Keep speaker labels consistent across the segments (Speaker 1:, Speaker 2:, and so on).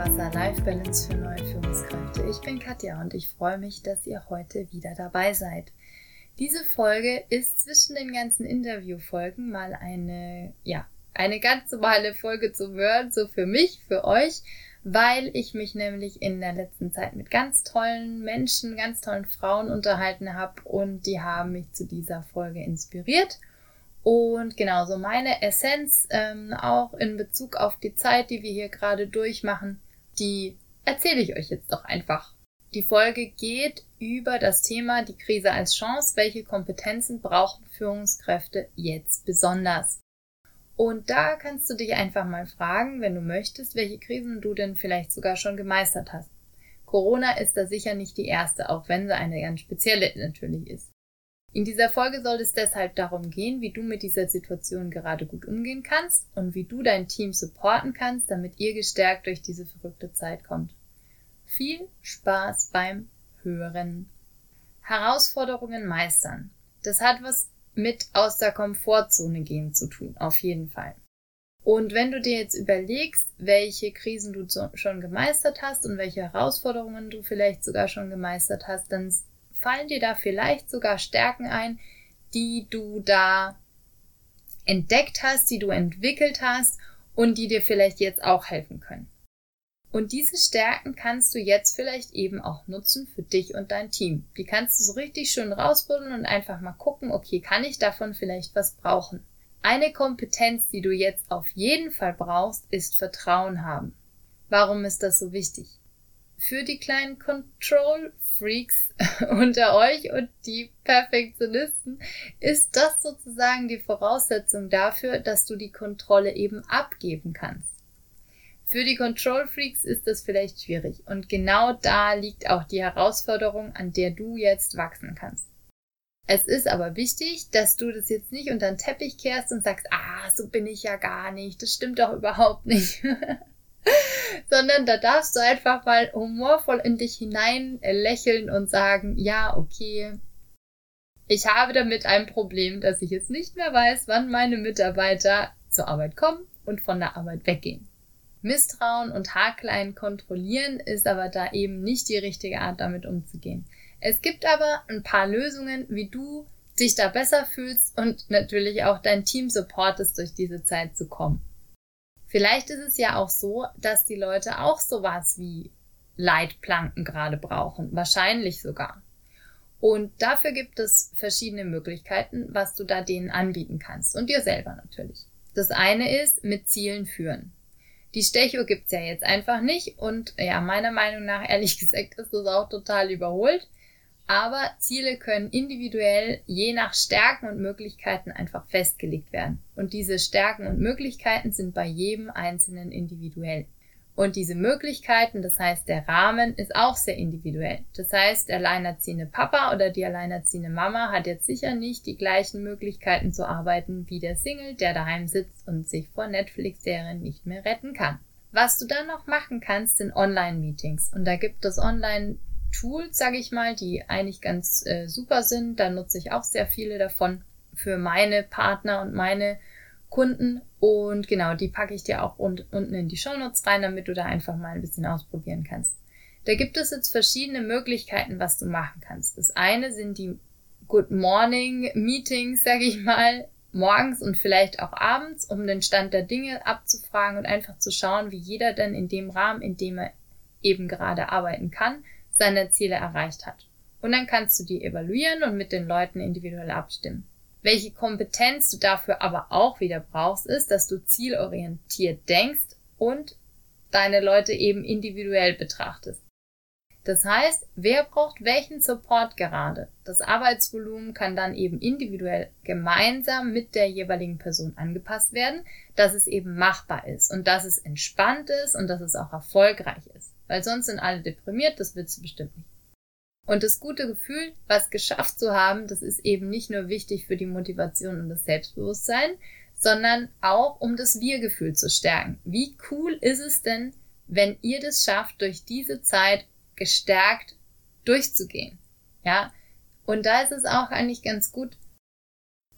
Speaker 1: Wasser Life Balance für neue Führungskräfte. Ich bin Katja und ich freue mich, dass ihr heute wieder dabei seid. Diese Folge ist zwischen den ganzen Interviewfolgen mal eine, ja, eine ganz normale Folge zu hören, so für mich, für euch, weil ich mich nämlich in der letzten Zeit mit ganz tollen Menschen, ganz tollen Frauen unterhalten habe und die haben mich zu dieser Folge inspiriert. Und genau so meine Essenz, ähm, auch in Bezug auf die Zeit, die wir hier gerade durchmachen, die erzähle ich euch jetzt doch einfach. Die Folge geht über das Thema die Krise als Chance. Welche Kompetenzen brauchen Führungskräfte jetzt besonders? Und da kannst du dich einfach mal fragen, wenn du möchtest, welche Krisen du denn vielleicht sogar schon gemeistert hast. Corona ist da sicher nicht die erste, auch wenn sie eine ganz spezielle natürlich ist. In dieser Folge soll es deshalb darum gehen, wie du mit dieser Situation gerade gut umgehen kannst und wie du dein Team supporten kannst, damit ihr gestärkt durch diese verrückte Zeit kommt. Viel Spaß beim Hören. Herausforderungen meistern. Das hat was mit aus der Komfortzone gehen zu tun, auf jeden Fall. Und wenn du dir jetzt überlegst, welche Krisen du schon gemeistert hast und welche Herausforderungen du vielleicht sogar schon gemeistert hast, dann fallen dir da vielleicht sogar Stärken ein, die du da entdeckt hast, die du entwickelt hast und die dir vielleicht jetzt auch helfen können. Und diese Stärken kannst du jetzt vielleicht eben auch nutzen für dich und dein Team. Die kannst du so richtig schön rausbuddeln und einfach mal gucken, okay, kann ich davon vielleicht was brauchen? Eine Kompetenz, die du jetzt auf jeden Fall brauchst, ist Vertrauen haben. Warum ist das so wichtig? Für die kleinen Control Freaks unter euch und die Perfektionisten ist das sozusagen die Voraussetzung dafür, dass du die Kontrolle eben abgeben kannst. Für die Control Freaks ist das vielleicht schwierig und genau da liegt auch die Herausforderung, an der du jetzt wachsen kannst. Es ist aber wichtig, dass du das jetzt nicht unter den Teppich kehrst und sagst, ah, so bin ich ja gar nicht, das stimmt doch überhaupt nicht. Sondern da darfst du einfach mal humorvoll in dich hinein lächeln und sagen, ja, okay, ich habe damit ein Problem, dass ich jetzt nicht mehr weiß, wann meine Mitarbeiter zur Arbeit kommen und von der Arbeit weggehen. Misstrauen und Haarklein kontrollieren ist aber da eben nicht die richtige Art, damit umzugehen. Es gibt aber ein paar Lösungen, wie du dich da besser fühlst und natürlich auch dein Team supportest, durch diese Zeit zu kommen. Vielleicht ist es ja auch so, dass die Leute auch sowas wie Leitplanken gerade brauchen. Wahrscheinlich sogar. Und dafür gibt es verschiedene Möglichkeiten, was du da denen anbieten kannst. Und dir selber natürlich. Das eine ist mit Zielen führen. Die Stechuhr gibt's ja jetzt einfach nicht und ja, meiner Meinung nach, ehrlich gesagt, ist das auch total überholt. Aber Ziele können individuell je nach Stärken und Möglichkeiten einfach festgelegt werden. Und diese Stärken und Möglichkeiten sind bei jedem Einzelnen individuell. Und diese Möglichkeiten, das heißt der Rahmen, ist auch sehr individuell. Das heißt, der alleinerziehende Papa oder die alleinerziehende Mama hat jetzt sicher nicht die gleichen Möglichkeiten zu arbeiten wie der Single, der daheim sitzt und sich vor Netflix-Serien nicht mehr retten kann. Was du dann noch machen kannst, sind Online-Meetings. Und da gibt es Online-Tools, sage ich mal, die eigentlich ganz äh, super sind. Da nutze ich auch sehr viele davon für meine Partner und meine Kunden. Und genau, die packe ich dir auch unten in die Shownotes rein, damit du da einfach mal ein bisschen ausprobieren kannst. Da gibt es jetzt verschiedene Möglichkeiten, was du machen kannst. Das eine sind die Good Morning Meetings, sage ich mal, morgens und vielleicht auch abends, um den Stand der Dinge abzufragen und einfach zu schauen, wie jeder denn in dem Rahmen, in dem er eben gerade arbeiten kann, seine Ziele erreicht hat. Und dann kannst du die evaluieren und mit den Leuten individuell abstimmen. Welche Kompetenz du dafür aber auch wieder brauchst, ist, dass du zielorientiert denkst und deine Leute eben individuell betrachtest. Das heißt, wer braucht welchen Support gerade? Das Arbeitsvolumen kann dann eben individuell gemeinsam mit der jeweiligen Person angepasst werden, dass es eben machbar ist und dass es entspannt ist und dass es auch erfolgreich ist. Weil sonst sind alle deprimiert, das willst du bestimmt nicht. Und das gute Gefühl, was geschafft zu haben, das ist eben nicht nur wichtig für die Motivation und das Selbstbewusstsein, sondern auch um das Wir-Gefühl zu stärken. Wie cool ist es denn, wenn ihr das schafft, durch diese Zeit gestärkt durchzugehen? Ja. Und da ist es auch eigentlich ganz gut,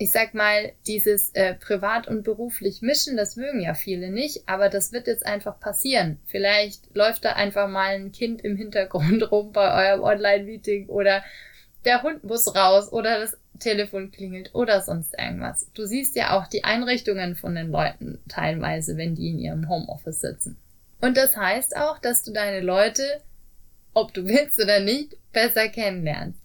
Speaker 1: ich sag mal, dieses äh, privat und beruflich mischen, das mögen ja viele nicht, aber das wird jetzt einfach passieren. Vielleicht läuft da einfach mal ein Kind im Hintergrund rum bei eurem Online-Meeting oder der Hund muss raus oder das Telefon klingelt oder sonst irgendwas. Du siehst ja auch die Einrichtungen von den Leuten teilweise, wenn die in ihrem Homeoffice sitzen. Und das heißt auch, dass du deine Leute, ob du willst oder nicht, besser kennenlernst.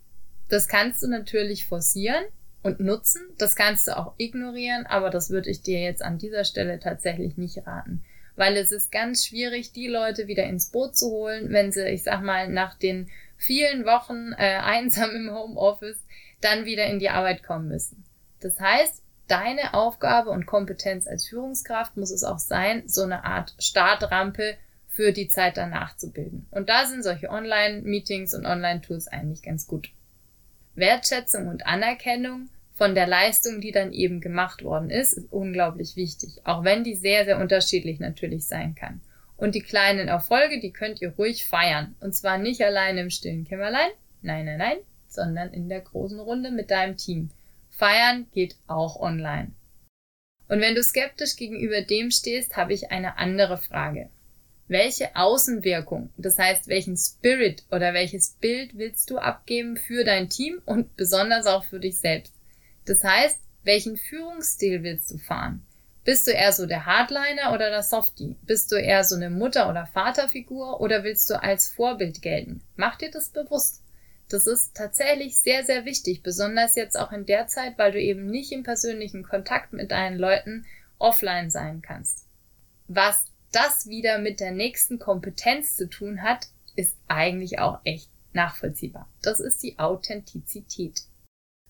Speaker 1: Das kannst du natürlich forcieren und nutzen. Das kannst du auch ignorieren, aber das würde ich dir jetzt an dieser Stelle tatsächlich nicht raten. Weil es ist ganz schwierig, die Leute wieder ins Boot zu holen, wenn sie, ich sag mal, nach den vielen Wochen äh, einsam im Homeoffice dann wieder in die Arbeit kommen müssen. Das heißt, deine Aufgabe und Kompetenz als Führungskraft muss es auch sein, so eine Art Startrampe für die Zeit danach zu bilden. Und da sind solche Online-Meetings und Online-Tools eigentlich ganz gut. Wertschätzung und Anerkennung von der Leistung, die dann eben gemacht worden ist, ist unglaublich wichtig, auch wenn die sehr, sehr unterschiedlich natürlich sein kann. Und die kleinen Erfolge, die könnt ihr ruhig feiern. Und zwar nicht alleine im stillen Kämmerlein, nein, nein, nein, sondern in der großen Runde mit deinem Team. Feiern geht auch online. Und wenn du skeptisch gegenüber dem stehst, habe ich eine andere Frage. Welche Außenwirkung, das heißt welchen Spirit oder welches Bild willst du abgeben für dein Team und besonders auch für dich selbst? Das heißt, welchen Führungsstil willst du fahren? Bist du eher so der Hardliner oder der Softie? Bist du eher so eine Mutter- oder Vaterfigur oder willst du als Vorbild gelten? Mach dir das bewusst. Das ist tatsächlich sehr, sehr wichtig, besonders jetzt auch in der Zeit, weil du eben nicht im persönlichen Kontakt mit deinen Leuten offline sein kannst. Was das wieder mit der nächsten Kompetenz zu tun hat, ist eigentlich auch echt nachvollziehbar. Das ist die Authentizität.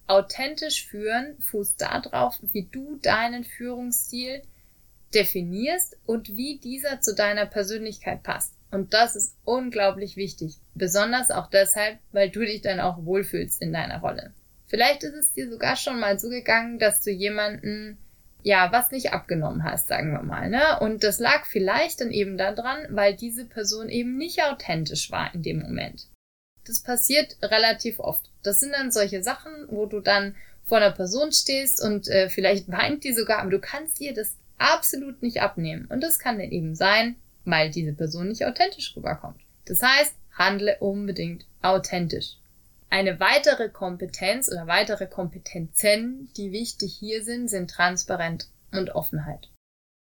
Speaker 1: Authentisch führen fußt darauf, wie du deinen Führungsstil definierst und wie dieser zu deiner Persönlichkeit passt. Und das ist unglaublich wichtig. Besonders auch deshalb, weil du dich dann auch wohlfühlst in deiner Rolle. Vielleicht ist es dir sogar schon mal so gegangen, dass du jemanden ja, was nicht abgenommen hast, sagen wir mal, ne? Und das lag vielleicht dann eben daran, weil diese Person eben nicht authentisch war in dem Moment. Das passiert relativ oft. Das sind dann solche Sachen, wo du dann vor einer Person stehst und äh, vielleicht weint die sogar, aber du kannst ihr das absolut nicht abnehmen. Und das kann dann eben sein, weil diese Person nicht authentisch rüberkommt. Das heißt, handle unbedingt authentisch. Eine weitere Kompetenz oder weitere Kompetenzen, die wichtig hier sind, sind Transparenz und Offenheit.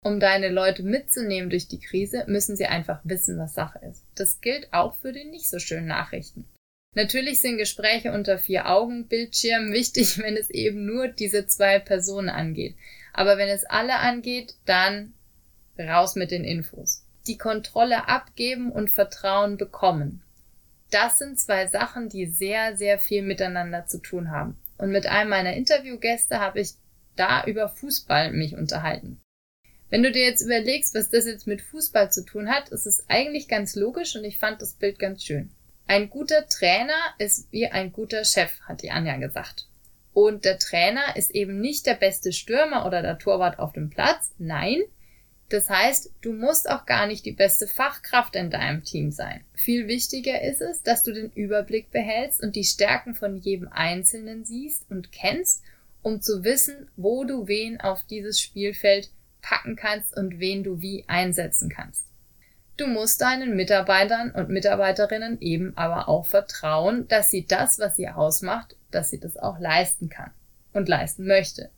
Speaker 1: Um deine Leute mitzunehmen durch die Krise, müssen sie einfach wissen, was Sache ist. Das gilt auch für die nicht so schönen Nachrichten. Natürlich sind Gespräche unter vier Augen Bildschirmen wichtig, wenn es eben nur diese zwei Personen angeht. Aber wenn es alle angeht, dann raus mit den Infos. Die Kontrolle abgeben und Vertrauen bekommen das sind zwei Sachen, die sehr, sehr viel miteinander zu tun haben. Und mit einem meiner Interviewgäste habe ich da über Fußball mich unterhalten. Wenn du dir jetzt überlegst, was das jetzt mit Fußball zu tun hat, ist es eigentlich ganz logisch und ich fand das Bild ganz schön. Ein guter Trainer ist wie ein guter Chef, hat die Anja gesagt. Und der Trainer ist eben nicht der beste Stürmer oder der Torwart auf dem Platz, nein, das heißt, du musst auch gar nicht die beste Fachkraft in deinem Team sein. Viel wichtiger ist es, dass du den Überblick behältst und die Stärken von jedem Einzelnen siehst und kennst, um zu wissen, wo du wen auf dieses Spielfeld packen kannst und wen du wie einsetzen kannst. Du musst deinen Mitarbeitern und Mitarbeiterinnen eben aber auch vertrauen, dass sie das, was sie ausmacht, dass sie das auch leisten kann und leisten möchte.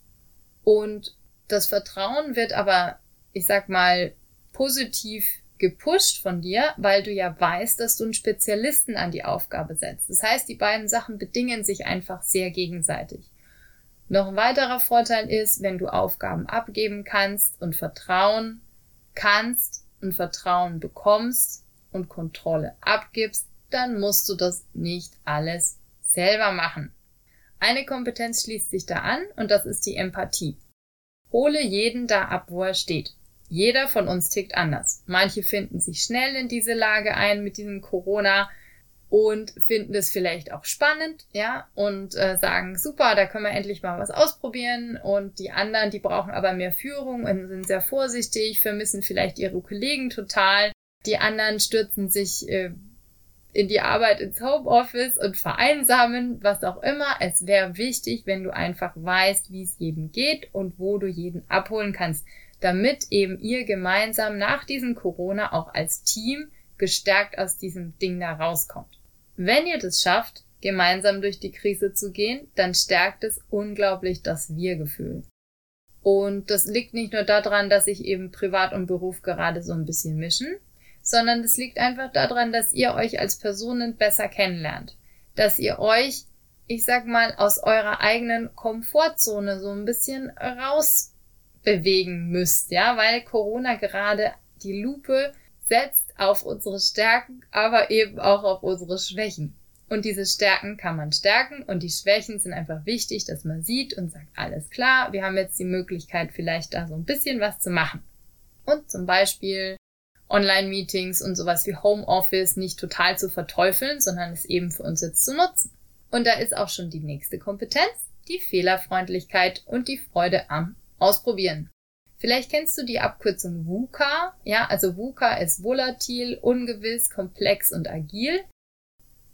Speaker 1: Und das Vertrauen wird aber ich sag mal, positiv gepusht von dir, weil du ja weißt, dass du einen Spezialisten an die Aufgabe setzt. Das heißt, die beiden Sachen bedingen sich einfach sehr gegenseitig. Noch ein weiterer Vorteil ist, wenn du Aufgaben abgeben kannst und Vertrauen kannst und Vertrauen bekommst und Kontrolle abgibst, dann musst du das nicht alles selber machen. Eine Kompetenz schließt sich da an und das ist die Empathie. Hole jeden da ab, wo er steht. Jeder von uns tickt anders. Manche finden sich schnell in diese Lage ein mit diesem Corona und finden es vielleicht auch spannend, ja, und äh, sagen, super, da können wir endlich mal was ausprobieren. Und die anderen, die brauchen aber mehr Führung und sind sehr vorsichtig, vermissen vielleicht ihre Kollegen total. Die anderen stürzen sich äh, in die Arbeit ins Homeoffice und vereinsamen, was auch immer. Es wäre wichtig, wenn du einfach weißt, wie es jedem geht und wo du jeden abholen kannst, damit eben ihr gemeinsam nach diesem Corona auch als Team gestärkt aus diesem Ding da rauskommt. Wenn ihr das schafft, gemeinsam durch die Krise zu gehen, dann stärkt es unglaublich das Wir-Gefühl. Und das liegt nicht nur daran, dass sich eben Privat und Beruf gerade so ein bisschen mischen, sondern es liegt einfach daran, dass ihr euch als Personen besser kennenlernt. Dass ihr euch, ich sag mal, aus eurer eigenen Komfortzone so ein bisschen rausbewegen müsst, ja, weil Corona gerade die Lupe setzt auf unsere Stärken, aber eben auch auf unsere Schwächen. Und diese Stärken kann man stärken und die Schwächen sind einfach wichtig, dass man sieht und sagt, alles klar, wir haben jetzt die Möglichkeit, vielleicht da so ein bisschen was zu machen. Und zum Beispiel Online-Meetings und sowas wie Homeoffice nicht total zu verteufeln, sondern es eben für uns jetzt zu nutzen. Und da ist auch schon die nächste Kompetenz, die Fehlerfreundlichkeit und die Freude am Ausprobieren. Vielleicht kennst du die Abkürzung VUCA. Ja, also VUCA ist volatil, ungewiss, komplex und agil.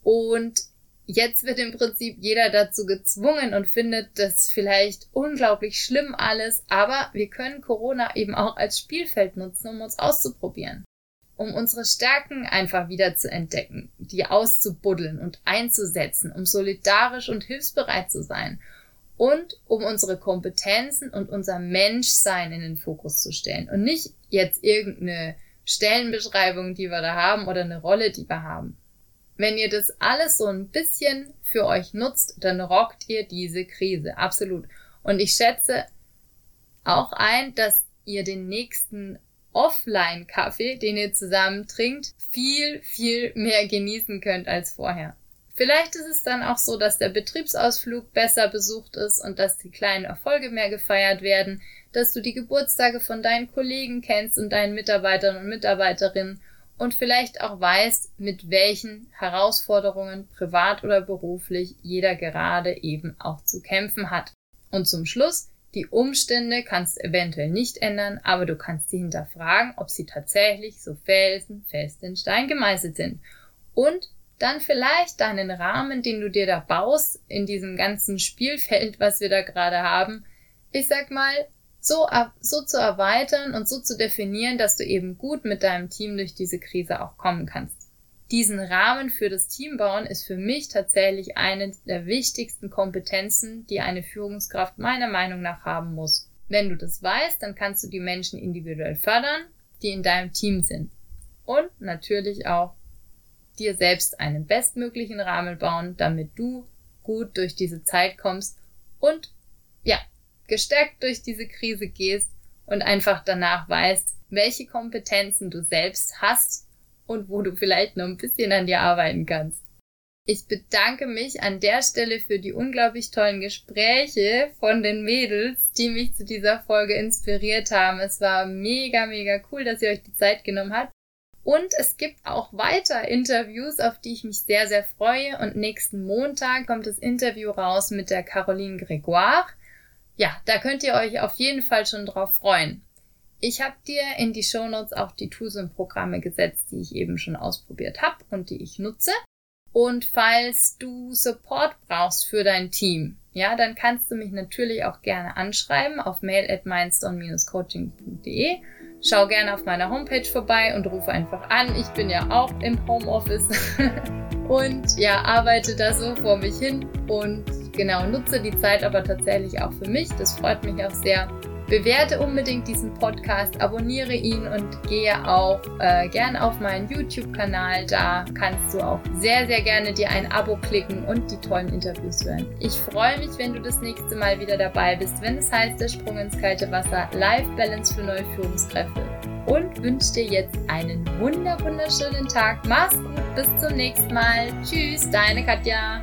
Speaker 1: Und jetzt wird im Prinzip jeder dazu gezwungen und findet das vielleicht unglaublich schlimm alles, aber wir können Corona eben auch als Spielfeld nutzen, um uns auszuprobieren. Um unsere Stärken einfach wieder zu entdecken, die auszubuddeln und einzusetzen, um solidarisch und hilfsbereit zu sein und um unsere Kompetenzen und unser Menschsein in den Fokus zu stellen und nicht jetzt irgendeine Stellenbeschreibung, die wir da haben oder eine Rolle, die wir haben. Wenn ihr das alles so ein bisschen für euch nutzt, dann rockt ihr diese Krise. Absolut. Und ich schätze auch ein, dass ihr den nächsten Offline-Kaffee, den ihr zusammen trinkt, viel, viel mehr genießen könnt als vorher. Vielleicht ist es dann auch so, dass der Betriebsausflug besser besucht ist und dass die kleinen Erfolge mehr gefeiert werden, dass du die Geburtstage von deinen Kollegen kennst und deinen Mitarbeitern und Mitarbeiterinnen und vielleicht auch weißt, mit welchen Herausforderungen privat oder beruflich jeder gerade eben auch zu kämpfen hat. Und zum Schluss, die Umstände kannst du eventuell nicht ändern, aber du kannst sie hinterfragen, ob sie tatsächlich so felsenfest in Stein gemeißelt sind. Und dann vielleicht deinen Rahmen, den du dir da baust, in diesem ganzen Spielfeld, was wir da gerade haben, ich sag mal, so, so zu erweitern und so zu definieren, dass du eben gut mit deinem Team durch diese Krise auch kommen kannst. Diesen Rahmen für das Team bauen ist für mich tatsächlich eine der wichtigsten Kompetenzen, die eine Führungskraft meiner Meinung nach haben muss. Wenn du das weißt, dann kannst du die Menschen individuell fördern, die in deinem Team sind. Und natürlich auch dir selbst einen bestmöglichen Rahmen bauen, damit du gut durch diese Zeit kommst und ja, gestärkt durch diese Krise gehst und einfach danach weißt, welche Kompetenzen du selbst hast und wo du vielleicht noch ein bisschen an dir arbeiten kannst. Ich bedanke mich an der Stelle für die unglaublich tollen Gespräche von den Mädels, die mich zu dieser Folge inspiriert haben. Es war mega, mega cool, dass ihr euch die Zeit genommen habt. Und es gibt auch weiter Interviews, auf die ich mich sehr, sehr freue. Und nächsten Montag kommt das Interview raus mit der Caroline Gregoire ja, da könnt ihr euch auf jeden Fall schon drauf freuen. Ich habe dir in die Shownotes auch die Tools und Programme gesetzt, die ich eben schon ausprobiert habe und die ich nutze. Und falls du Support brauchst für dein Team, ja, dann kannst du mich natürlich auch gerne anschreiben auf mail at mindstone-coaching.de. Schau gerne auf meiner Homepage vorbei und rufe einfach an. Ich bin ja auch im Homeoffice und ja, arbeite da so vor mich hin und genau, nutze die Zeit aber tatsächlich auch für mich. Das freut mich auch sehr. Bewerte unbedingt diesen Podcast, abonniere ihn und gehe auch äh, gern auf meinen YouTube-Kanal. Da kannst du auch sehr, sehr gerne dir ein Abo klicken und die tollen Interviews hören. Ich freue mich, wenn du das nächste Mal wieder dabei bist, wenn es heißt, der Sprung ins kalte Wasser, Life Balance für neue Führungskräfte. Und wünsche dir jetzt einen wunder wunderschönen Tag. Mach's gut, bis zum nächsten Mal. Tschüss, deine Katja.